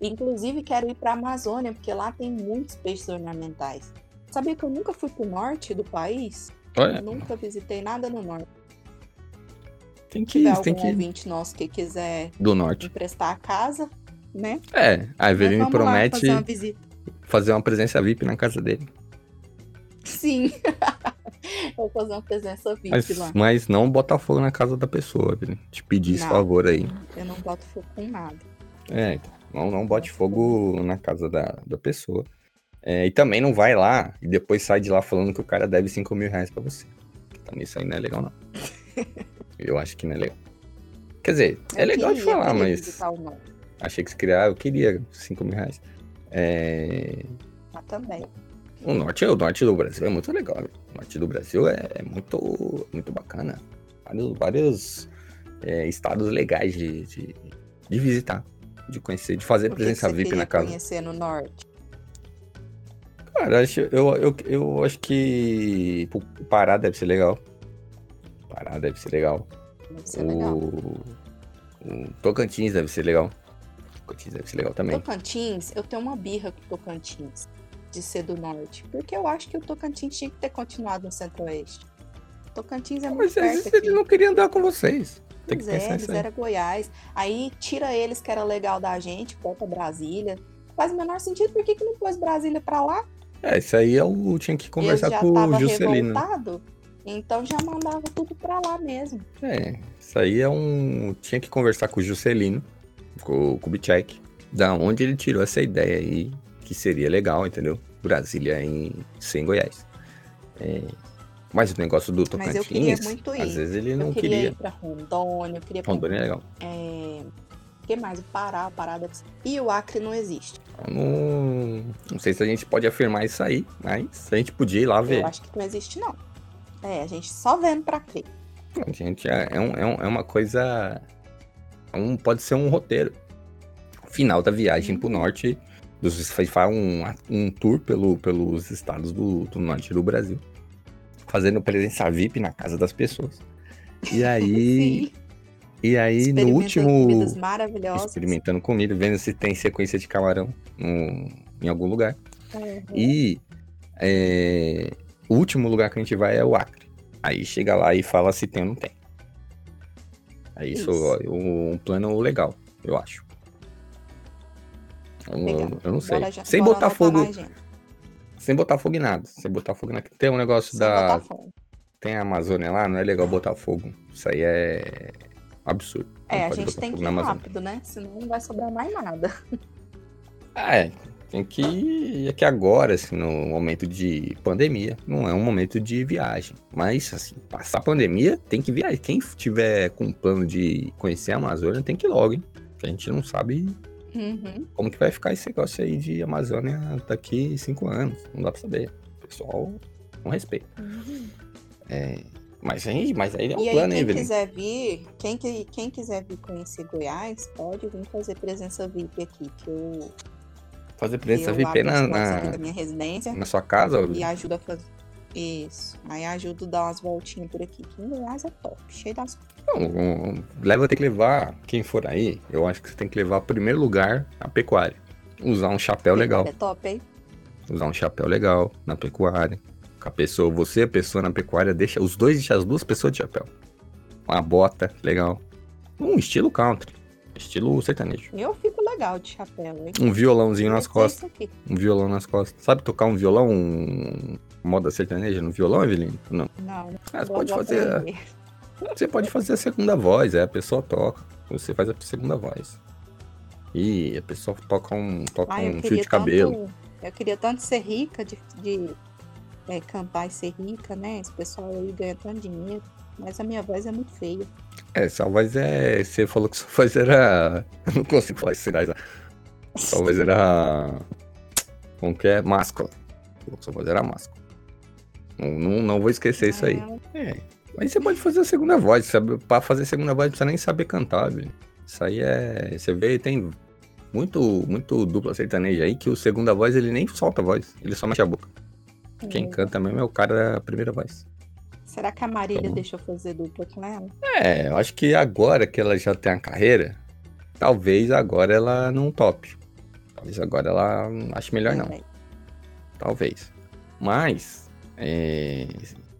Inclusive, quero ir para a Amazônia, porque lá tem muitos peixes ornamentais. Sabia que eu nunca fui pro norte do país?
Olha,
Eu nunca visitei nada no norte.
tem que ir, tem que ir.
ouvinte nosso que quiser
Do norte.
emprestar a casa, né?
É, a Eveline
Vamos lá
promete
fazer uma visita.
Fazer uma presença VIP na casa dele.
Sim. Vou fazer uma presença VIP
Mas,
lá.
mas não botar fogo na casa da pessoa, Eveline. Te pedir esse favor aí.
Eu não boto fogo com nada.
É, então, não, não bote fogo na casa da, da pessoa. É, e também não vai lá e depois sai de lá falando que o cara deve 5 mil reais pra você. Também isso aí não é legal, não. Eu acho que não é legal. Quer dizer, é
Eu
legal de falar, mas achei que se criar, eu queria 5 mil reais. É,
Mas também.
O norte, o norte do Brasil é muito legal. né? O norte do Brasil é, é muito, muito bacana. Vários, vários é, estados legais de, de, de visitar, de conhecer, de fazer
O que que
presença
você
VIP na casa.
conhecer no norte?
Cara, acho, eu, eu, eu acho que pô, Pará deve ser legal. Pará deve ser legal.
Deve ser legal.
O, o Tocantins deve ser legal. Tocantins deve ser legal também.
Tocantins, eu tenho uma birra com Tocantins de ser do norte. Porque eu acho que o Tocantins tinha que ter continuado no centro-oeste. Tocantins é muito
Mas
perto aqui.
eles não queriam andar com vocês. Tem que
Pois é,
pensar
eles eram Goiás. Aí tira eles que era legal da gente, bota Brasília. Faz o menor sentido, por que, que não pôs Brasília pra lá?
É, isso aí eu tinha que conversar com o Juscelino.
revoltado, então já mandava tudo pra lá mesmo.
É, isso aí é um. Tinha que conversar com o Juscelino, o Kubitschek, da onde ele tirou essa ideia aí, que seria legal, entendeu? Brasília em sem Goiás. É, mas o negócio do
Mas eu queria
Tocantins,
muito ir.
às vezes ele não
eu queria,
queria.
ir pra Rondônia, eu queria pra
Rondônia é legal.
É... O que mais? O Pará, o Pará deve ser... E o Acre não existe.
Eu não, não sei se a gente pode afirmar isso aí, mas a gente podia ir lá ver.
Eu acho que não existe, não. É, a gente só vendo pra crer.
A gente é, é, um- é um- é uma coisa. Um- pode ser um roteiro. Final da viagem
Uhum.
pro norte. Dos, faz um, um tour pelo, pelos estados do, do norte do Brasil. Fazendo presença VIP na casa das pessoas. E aí.
Sim.
e aí, no último.
comidas maravilhosas.
Experimentando comida, vendo se tem sequência de camarão no- em algum lugar.
Uhum.
E é, o último lugar que a gente vai é o Acre. Aí chega lá e fala se tem ou não tem. Aí isso,
Isso.
um plano legal, eu acho. Eu,
Legal.
eu não sei.
Já-
sem botar fogo, sem botar fogo em nada. Sem botar fogo na... Tem um negócio
Sem
da tem a Amazônia lá, não é legal botar fogo. Isso aí é absurdo. Não
É, a
pode
gente tem que ir rápido, né? Senão não vai sobrar mais nada.
Ah, É, tem que ir aqui agora, assim, no momento de pandemia. Não é um momento de viagem. Mas, assim, passar a pandemia, tem que viajar. Quem tiver com plano de conhecer a Amazônia, tem que ir logo, hein? Porque a gente não sabe
Uhum.
como que vai ficar esse negócio aí de Amazônia daqui cinco anos. Não dá pra saber. O pessoal não respeita.
Uhum.
É, mas, aí, mas aí é um
E aí,
plano, hein,
quem
Evelyn?
quiser vir, quem, que- quem quiser vir conhecer Goiás, pode vir fazer presença VIP aqui, que eu,
Fazer presença VIP na, na,
minha residência
na sua casa,
e ajuda a fazer. Isso. Aí ajuda a dar umas voltinhas por aqui. Que Goiás é top, cheio das
Não, leva tem que levar, quem for aí, eu acho que você tem que levar, primeiro lugar, a pecuária. Usar um chapéu legal.
É top, hein?
Usar um chapéu legal na pecuária. Com a pessoa, você, a pessoa na pecuária, deixa os dois, deixa as duas pessoas de chapéu. Uma bota legal. Um estilo country. Estilo sertanejo.
Eu fico legal de chapéu, hein?
Um violãozinho nas costas. Um violão nas costas. Sabe tocar um violão, um... moda sertaneja no violão, Evelyn? Não.
Não, não
Ah, pode fazer. Você pode fazer a segunda voz, é, a pessoa toca. Você faz a segunda voz. E a pessoa toca um, toca
Ah,
um fio de cabelo.
tanto. Eu queria tanto ser rica, de, de é, cantar e ser rica, né? Esse pessoal aí ganha tanto dinheiro. Mas a minha voz é muito feia.
É, sua voz é. Você falou que sua voz era. Eu não consigo falar isso, mas. Sua voz era. Como que é? Máscula. Falou que sua voz era máscula. Não, não, não vou esquecer isso aí. É. Mas você pode fazer a segunda voz. Sabe? Pra fazer a segunda voz, não precisa nem saber cantar, velho. Isso aí é. Você vê, tem muito, muito dupla sertaneja aí que o segunda voz ele nem solta a voz, ele só mexe a boca. Quem
É.
canta mesmo é o cara da primeira voz.
Será que a Marília
bom.
deixou fazer dupla com ela?
É, eu acho que agora que ela já tem a carreira, talvez agora ela não tope. Talvez agora ela ache melhor não. Talvez. Mas, é,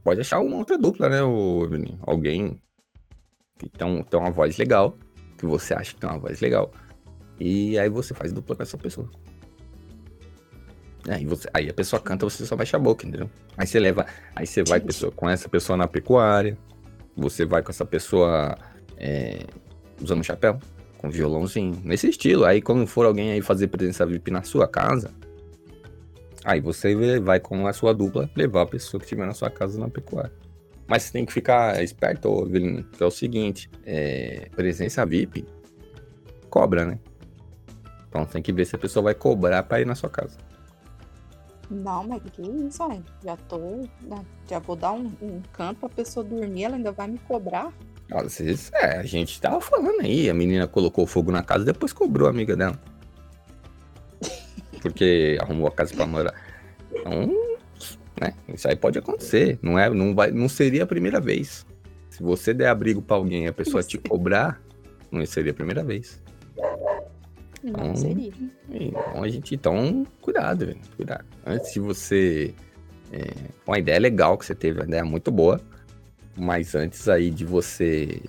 pode achar uma outra dupla, né, o? Alguém que tem, tem uma voz legal, que você acha que tem uma voz legal. E aí você faz dupla com essa pessoa. Aí, você, aí a pessoa canta, você só mexe a boca, entendeu? Aí você leva, aí você vai pessoa, com essa pessoa na pecuária, você vai com essa pessoa é, usando chapéu, com violãozinho, nesse estilo. Aí quando for alguém aí fazer presença VIP na sua casa, aí você vai com a sua dupla levar a pessoa que estiver na sua casa na pecuária. Mas você tem que ficar esperto, Evelyn, que é o seguinte: é, presença VIP cobra, né? Então tem que ver se a pessoa vai cobrar pra ir na sua casa.
Não, mas que isso, aí? Já tô. né, Já vou dar um, um canto pra pessoa dormir, ela ainda vai me cobrar.
Às vezes, é, a gente tava falando aí, a menina colocou fogo na casa depois cobrou a amiga dela. Porque arrumou a casa pra morar. Então, né, isso aí pode acontecer. Não, é, não, vai, não seria a primeira vez. Se você der abrigo pra alguém e a pessoa te cobrar, não seria a primeira vez. Hum.
seria.
Então a gente, então, cuidado, velho, cuidado. Antes de você. É, uma ideia legal que você teve, uma ideia muito boa. Mas antes aí de você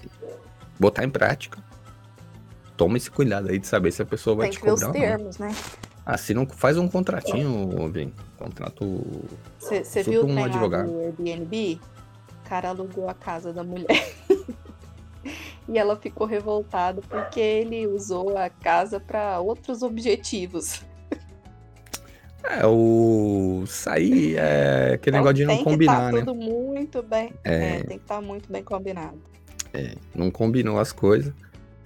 botar em prática, toma esse cuidado aí de saber se a pessoa vai
Tem
te
que ver os
cobrar
termos, né?
Ah, se não faz um contratinho, vem. Contrato.
Você viu o
um advogado.
do Airbnb? O cara alugou a casa da mulher. E ela ficou revoltada porque ele usou a casa para outros objetivos.
É, o. Sair é aquele
Então,
negócio de não
tem
combinar,
que
né?
estar tudo muito bem.
É.
É, tem que estar muito bem combinado.
É, não combinou as coisas.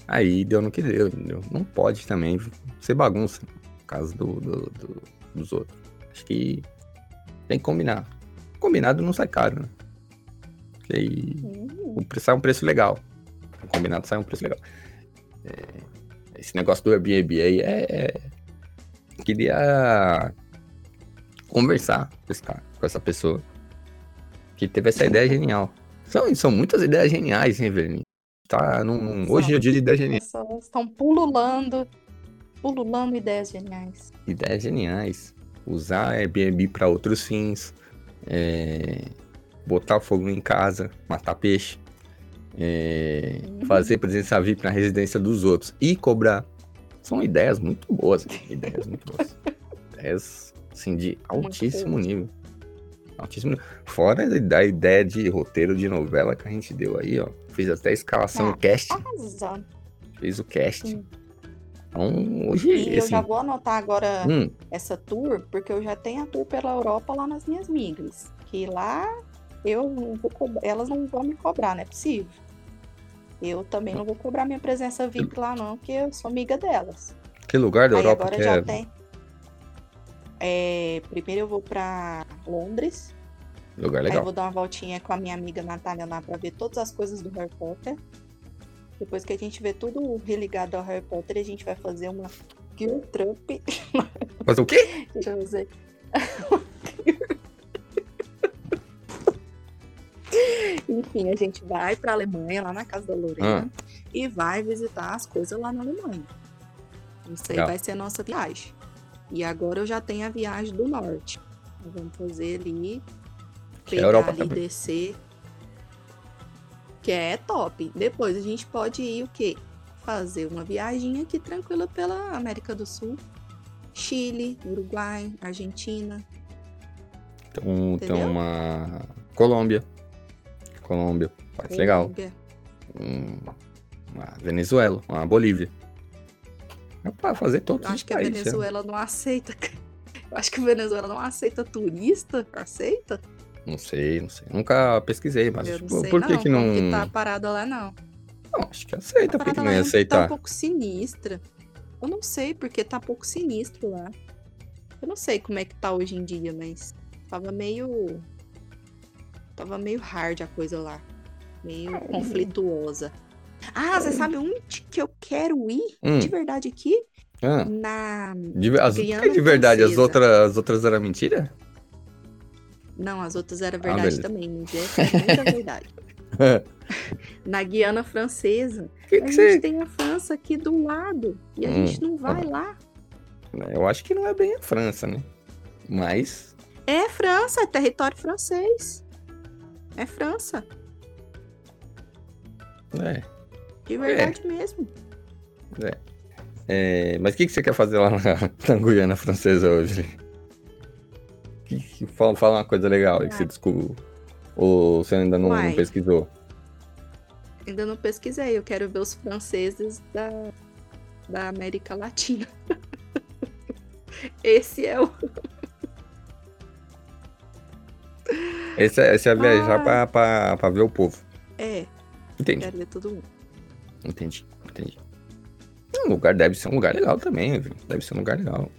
Aí deu no que deu, entendeu? Não pode também ser bagunça no caso do, do- do- dos outros. Acho que tem que combinar. Combinado não sai caro, né? Porque aí
Hum,
o preço sai um preço legal. Combinado sai um preço legal. É, esse negócio do Airbnb aí é. é- Queria conversar com, esse cara, com essa pessoa que teve essa ideia genial. São, são muitas ideias geniais, hein, Evelyn? Tá num, hoje é o dia de ideias geniais.
pessoas estão pululando, pululando ideias geniais.
Ideias geniais. Usar Airbnb para outros fins. é, botar fogo em casa, matar peixe. É, fazer presença VIP na residência dos outros e cobrar. São ideias muito boas. Ideias muito boas. ideias, assim, de altíssimo nível. Altíssimo nível. Fora da ideia de roteiro de novela que a gente deu aí, ó. Fez até a escalação
Ah.
cast.
Arrasando.
Fez o cast.
Sim.
Então, hoje,
E eu
assim,
já vou anotar agora
hum,
essa tour, porque eu já tenho a tour pela Europa lá nas minhas migas. Que lá eu não vou cobrar, elas não vão me cobrar, não é possível. Eu também não vou cobrar minha presença VIP lá, não, porque eu sou amiga delas.
que lugar da
Aí
Europa
agora
que
já
é?
tem. É, primeiro eu vou pra Londres.
Lugar
Aí eu
legal.
vou dar uma voltinha com a minha amiga Natália lá pra ver todas as coisas do Harry Potter. Depois que a gente vê tudo religado ao Harry Potter, a gente vai fazer uma Girl Trump.
Mas o quê?
Deixa eu ver. Enfim, a gente vai pra Alemanha, lá na casa da Lorena, e vai visitar as coisas lá na Alemanha. Isso aí
Legal.
vai ser a nossa viagem. E agora eu já tenho a viagem do norte. Nós vamos fazer ali,
é
pegar
Europa
ali,
também.
descer. Que é top. Depois a gente pode ir o quê? Fazer uma viagem aqui tranquila pela América do Sul. Chile, Uruguai, Argentina.
Então,
Entendeu?
uma. Colômbia. Colômbia. Legal.
Colômbia.
Hum, Uma Venezuela, uma Bolívia. É pra fazer todos
Eu
os
acho que a
países. né?
Venezuela não aceita. Eu acho que a Venezuela não aceita turista. Aceita?
Não sei, não sei. Nunca pesquisei, mas
não
tipo, por que
não,
que não.
como que tá parada lá não.
Não, acho que aceita,
A
por que, que
parada
não ia
lá tá um
aceitar?
pouco sinistra. Eu não sei porque tá um pouco sinistro lá. Eu não sei como é que tá hoje em dia, mas tava meio tava meio hard a coisa lá, meio conflituosa. Ah, você sabe onde que eu quero ir
Hum,
de verdade aqui?
ah,
Na
de, as,
Guiana
de verdade, as outras, as outras eram mentira?
Não, as outras eram
Ah,
verdade
beleza.
também, mas essa é muita verdade. Na Guiana Francesa,
que
a
que
gente
você...
tem a França aqui do lado e a
Hum,
gente não vai lá.
Eu acho que não é bem a França, né? Mas.
É França, é território francês. É França,
É.
de verdade mesmo.
É, mas o que, que você quer fazer lá na, na Guiana Francesa hoje? Que, que- fala, fala uma coisa legal aí que você descobriu. Ou você ainda não, não pesquisou?
Ainda não pesquisei, eu quero ver os franceses da, da América Latina. Esse é o.
Esse é, esse é viajar
Ah.
pra, pra, pra ver o povo.
É,
Entendi,
quero ver todo mundo.
entendi, entendi. Um lugar deve ser um lugar legal também, viu? Deve ser um lugar legal.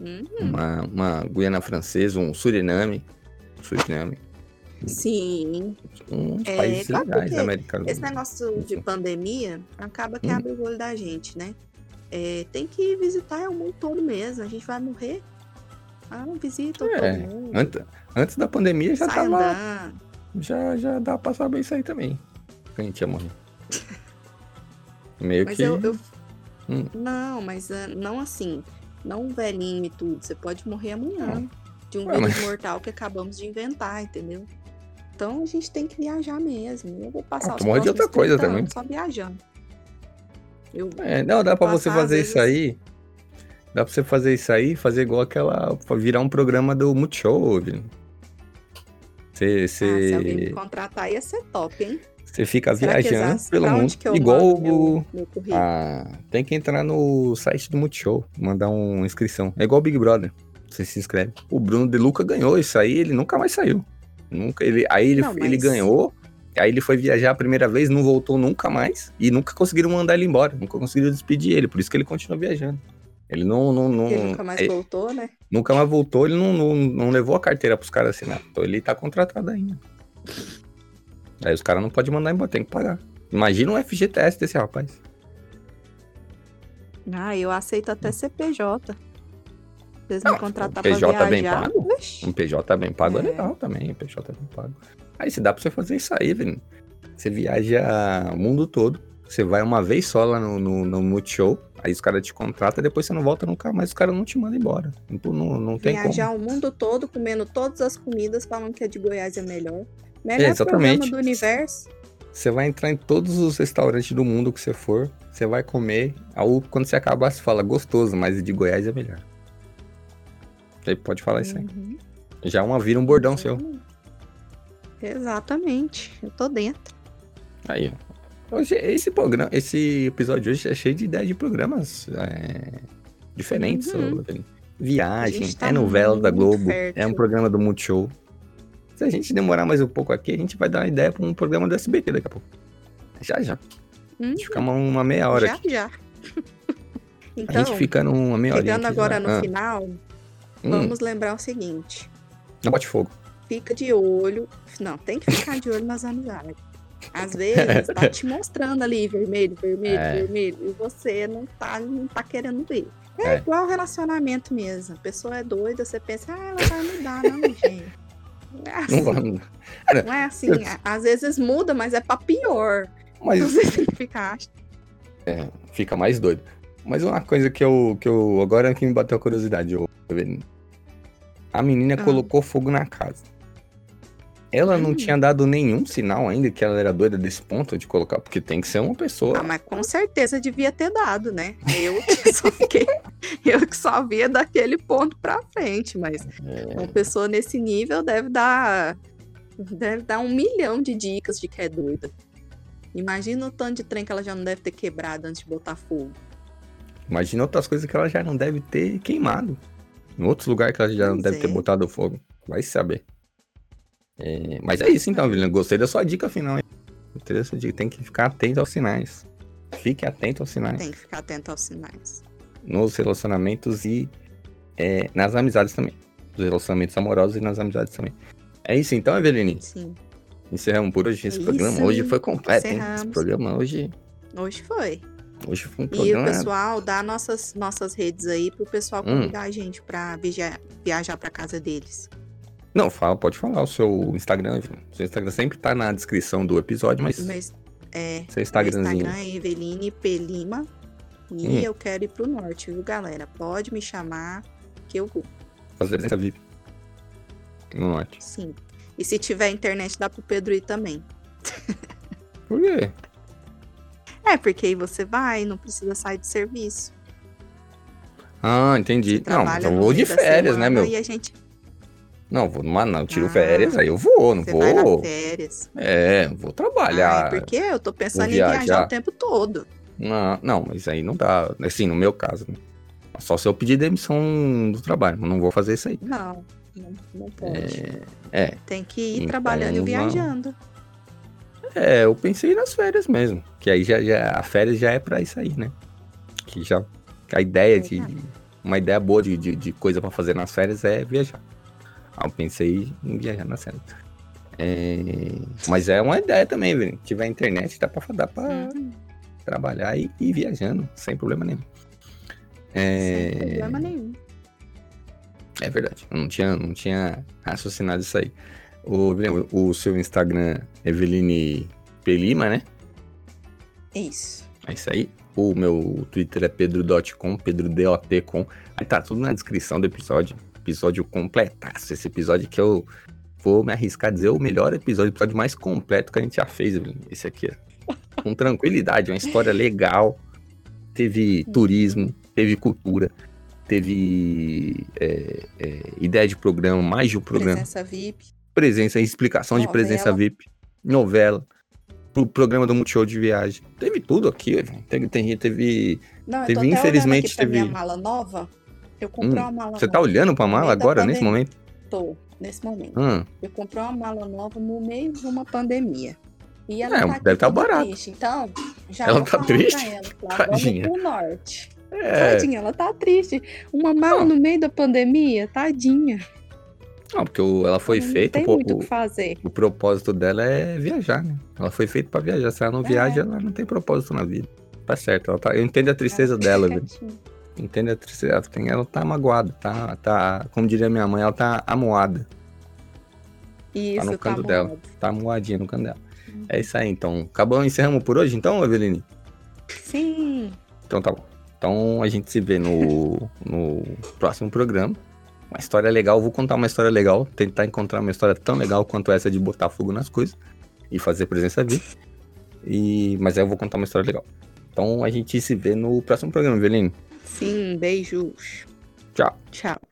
Hum,
Uma, uma Guiana Francesa, um Suriname. Suriname.
sim.
Uns
É,
países
claro,
legais
porque
americanos.
Esse negócio de pandemia acaba que
Hum.
abre o olho da gente, né? É, tem que visitar o mundo todo mesmo. A gente vai morrer. Ah, visita
É,
todo mundo.
Antes, antes da pandemia já
sai
tava.
andando.
Já, já dá pra saber isso aí também. Que a gente ia morrer. Meio
Mas
que.
eu, eu-
Hum.
Não, mas ah, não assim. Não velhinho e tudo. Você pode morrer amanhã. De um
Ué,
vírus
mas-
mortal que acabamos de inventar, entendeu? Então a gente tem que viajar mesmo. Eu vou passar
Ah,
os
de outra coisa
30
também.
Só viajando. Eu,
É, não, dá pra você fazer
vezes-
isso aí. Dá pra você fazer isso aí, fazer igual aquela. Virar um programa do Multishow, viu? Você,
Ah, se alguém me contratar ia ser top, hein?
você fica
Será
viajando pelo mundo. Igual o.
meu, meu?
Ah, tem que entrar no site do Multishow, mandar uma inscrição. É igual o Big Brother. Você se inscreve. O Bruno De Luca ganhou isso aí, ele nunca mais saiu. Nunca, ele, aí ele,
Não,
ele
mas-
ganhou, aí ele foi viajar a primeira vez, não voltou nunca mais. E nunca conseguiram mandar ele embora. Nunca conseguiram despedir ele. Por isso que ele continua viajando. Ele não. não, não
Ele nunca mais
é,
voltou, né?
Nunca mais voltou, ele não, não, não levou a carteira pros caras assinar. Então ele tá contratado ainda. Aí os caras não podem mandar embora, tem que pagar. Imagina um FGTS desse rapaz.
Ah, eu aceito até CPJ. Vocês me contratar pra
bem
viajar.
pago?
Vixe.
Um PJ bem pago é,
É.
legal também, um PJ bem pago. Aí se dá pra você fazer isso aí, velho. Você viaja o mundo todo, você vai uma vez só lá no, no, no Multishow, aí os caras te contratam, depois você não volta nunca mais, os caras não te mandam embora. Então não, não tem
Viajar
como.
o mundo todo, comendo todas as comidas, falando que a de Goiás é melhor.
É,
Melhor
exatamente.
programa do universo.
Você vai entrar em todos os restaurantes do mundo que você for, você vai comer, aí quando você acabar você fala gostoso, mas de Goiás é melhor. Você pode falar isso aí.
Uhum.
Já uma vira um bordão seu.
Exatamente. Eu tô dentro.
Aí, ó. Hoje, esse programa, esse episódio de hoje é cheio de ideias de programas é, diferentes.
Uhum.
Viagem,
A tá
é novela da Globo,
fértil.
é um programa do Multishow. Se a gente demorar mais um pouco aqui, a gente vai dar uma ideia para um programa do SBT daqui a pouco. Já, já. A
Hum,
gente fica uma, uma meia hora
já,
aqui.
já.
A
Então,
gente fica numa meia hora.
chegando agora no final,
Hum,
vamos lembrar o seguinte.
não bote fogo.
Fica de olho. Não, tem que ficar de olho nas amizades. Às vezes tá te mostrando ali vermelho, vermelho,
É.
vermelho, e você não tá, não tá querendo ver. É,
É.
igual relacionamento mesmo. A pessoa é doida, você pensa, ah, ela vai mudar, não, gente. Não é assim.
Não.
Não é assim. Às vezes muda, mas é pra pior.
Mas
Às vezes você fica.
É, fica mais doido. Mas uma coisa que eu, que eu agora que me bateu a curiosidade, ô, Evelyn. a menina
Ah.
colocou fogo na casa. Ela não tinha dado nenhum sinal ainda que ela era doida desse ponto de colocar, porque tem que ser uma pessoa.
Ah, mas com certeza devia ter dado, né? Eu que só fiquei. eu que só via daquele ponto pra frente, mas
É,
uma pessoa nesse nível deve dar. Deve dar um milhão de dicas de que é doida. Imagina o tanto de trem que ela já não deve ter quebrado antes de botar fogo.
imagina outras coisas que ela já não deve ter queimado. Em outros lugares que ela já não
Pois
deve ter
é.
botado fogo. Vai saber. É, mas é isso então, Evelyn. Gostei da sua dica final. Gostei dica. Tem que ficar atento aos sinais. Fique atento aos sinais.
Tem que ficar atento aos sinais.
nos relacionamentos e é, nas amizades também. Nos relacionamentos amorosos e nas amizades também. É isso então, Eveline.
Sim.
Encerramos por hoje esse
É
programa.
isso.
Hoje foi completo, hein? Esse programa hoje,
Hoje foi.
hoje foi um
E o
programa.
pessoal dá nossas, nossas redes aí pro pessoal
Hum.
convidar a gente pra viajar, viajar pra casa deles.
Não, fala, pode falar o seu Instagram. Eveline. Seu Instagram sempre tá na descrição do episódio, mas
Mas é,
seu
Meu
Instagramzinho.
Instagram é Eveline P. Lima. E
Hum.
eu quero ir pro norte, viu, galera? Pode me chamar que eu vou.
Fazer essa VIP. No norte.
Sim. E se tiver internet, dá pro Pedro ir também.
Por quê?
É, porque aí você vai, não precisa sair de serviço.
Ah, entendi. Não, eu vou de férias, né,
semana
meu?
E a gente
Não, vou numa, não, tiro
Ah,
férias, aí eu vou, não
você vai
vou.
nas férias.
É, vou trabalhar.
Ah, é porque eu tô pensando em
viajar.
viajar o tempo todo.
Não, não, mas aí não dá. Assim, no meu caso, né? Só se eu pedir demissão do trabalho, mas não vou fazer isso aí.
Não. Não, não pode.
É, é,
Tem que ir
Então,
trabalhando e
vamos-
viajando.
é, eu pensei nas férias mesmo. Que aí já, já a férias já é pra isso aí, né? Que já a ideia de
Verdade.
uma ideia boa de, de, de coisa pra fazer nas férias é viajar. Aí eu pensei em viajar nas férias. É, mas é uma ideia também, velho. Se tiver internet, dá pra, dá pra
Hum,
trabalhar e ir viajando, sem problema nenhum.
Sem
É,
problema nenhum.
é verdade. Eu não tinha, não tinha raciocinado isso aí. O, o seu Instagram, Eveline Pelima, né?
Isso.
É isso aí. O meu Twitter é pedro.com, pedrodot.com. Aí tá tudo na descrição do episódio. Episódio completaço. Esse episódio que eu vou me arriscar a dizer o melhor episódio, o episódio mais completo que a gente já fez, esse aqui. ó. Com tranquilidade, uma história legal. Teve turismo, teve cultura, teve é, é, ideia de programa, mais de um programa
Presença VIP.
presença, explicação de
Novela.
presença VIP, novela, pro programa do Multishow de viagem. Teve tudo aqui, teve, tem, teve.
Não,
Teve, infelizmente, teve-
minha mala nova. Eu comprei
Hum,
uma mala
Você tá
nova.
olhando pra mala
meio da
agora, nesse momento?
Tô, nesse momento.
Hum,
Eu comprei uma mala nova no meio de uma pandemia. E ela
É,
tá
deve
aqui
tá barato.
triste. Então, já
Ela tá triste?
ela.
Tadinha.
vamos pro norte.
é.
Tadinha, ela tá triste. Uma mala
Não.
no meio da pandemia, tadinha.
Não, porque o- ela foi
não
feita.
tem
pô,
muito o que fazer.
o propósito dela é viajar, né? Ela foi feita pra viajar. Se ela não
É.
viaja, ela não tem propósito na vida. Tá certo. Ela tá, eu entendo a tristeza
Ela
dela,
quietinha.
Entende a tristeza. Ela, tem, ela tá magoada, tá, tá. Como diria minha mãe, ela tá amoada.
Isso,
no
tá
canto dela.
moado.
Tá moadinha no canto dela. É isso aí, então. Acabamos, encerramos por hoje, então, Eveline?
Sim.
Então tá bom. Então a gente se vê no, no próximo programa. Uma história legal, vou contar uma história legal, tentar encontrar uma história tão legal quanto essa de botar fogo nas coisas e fazer presença VIP. E, mas aí eu vou contar uma história legal. Então a gente se vê no próximo programa, Eveline.
Sim, beijos.
Tchau.
Tchau.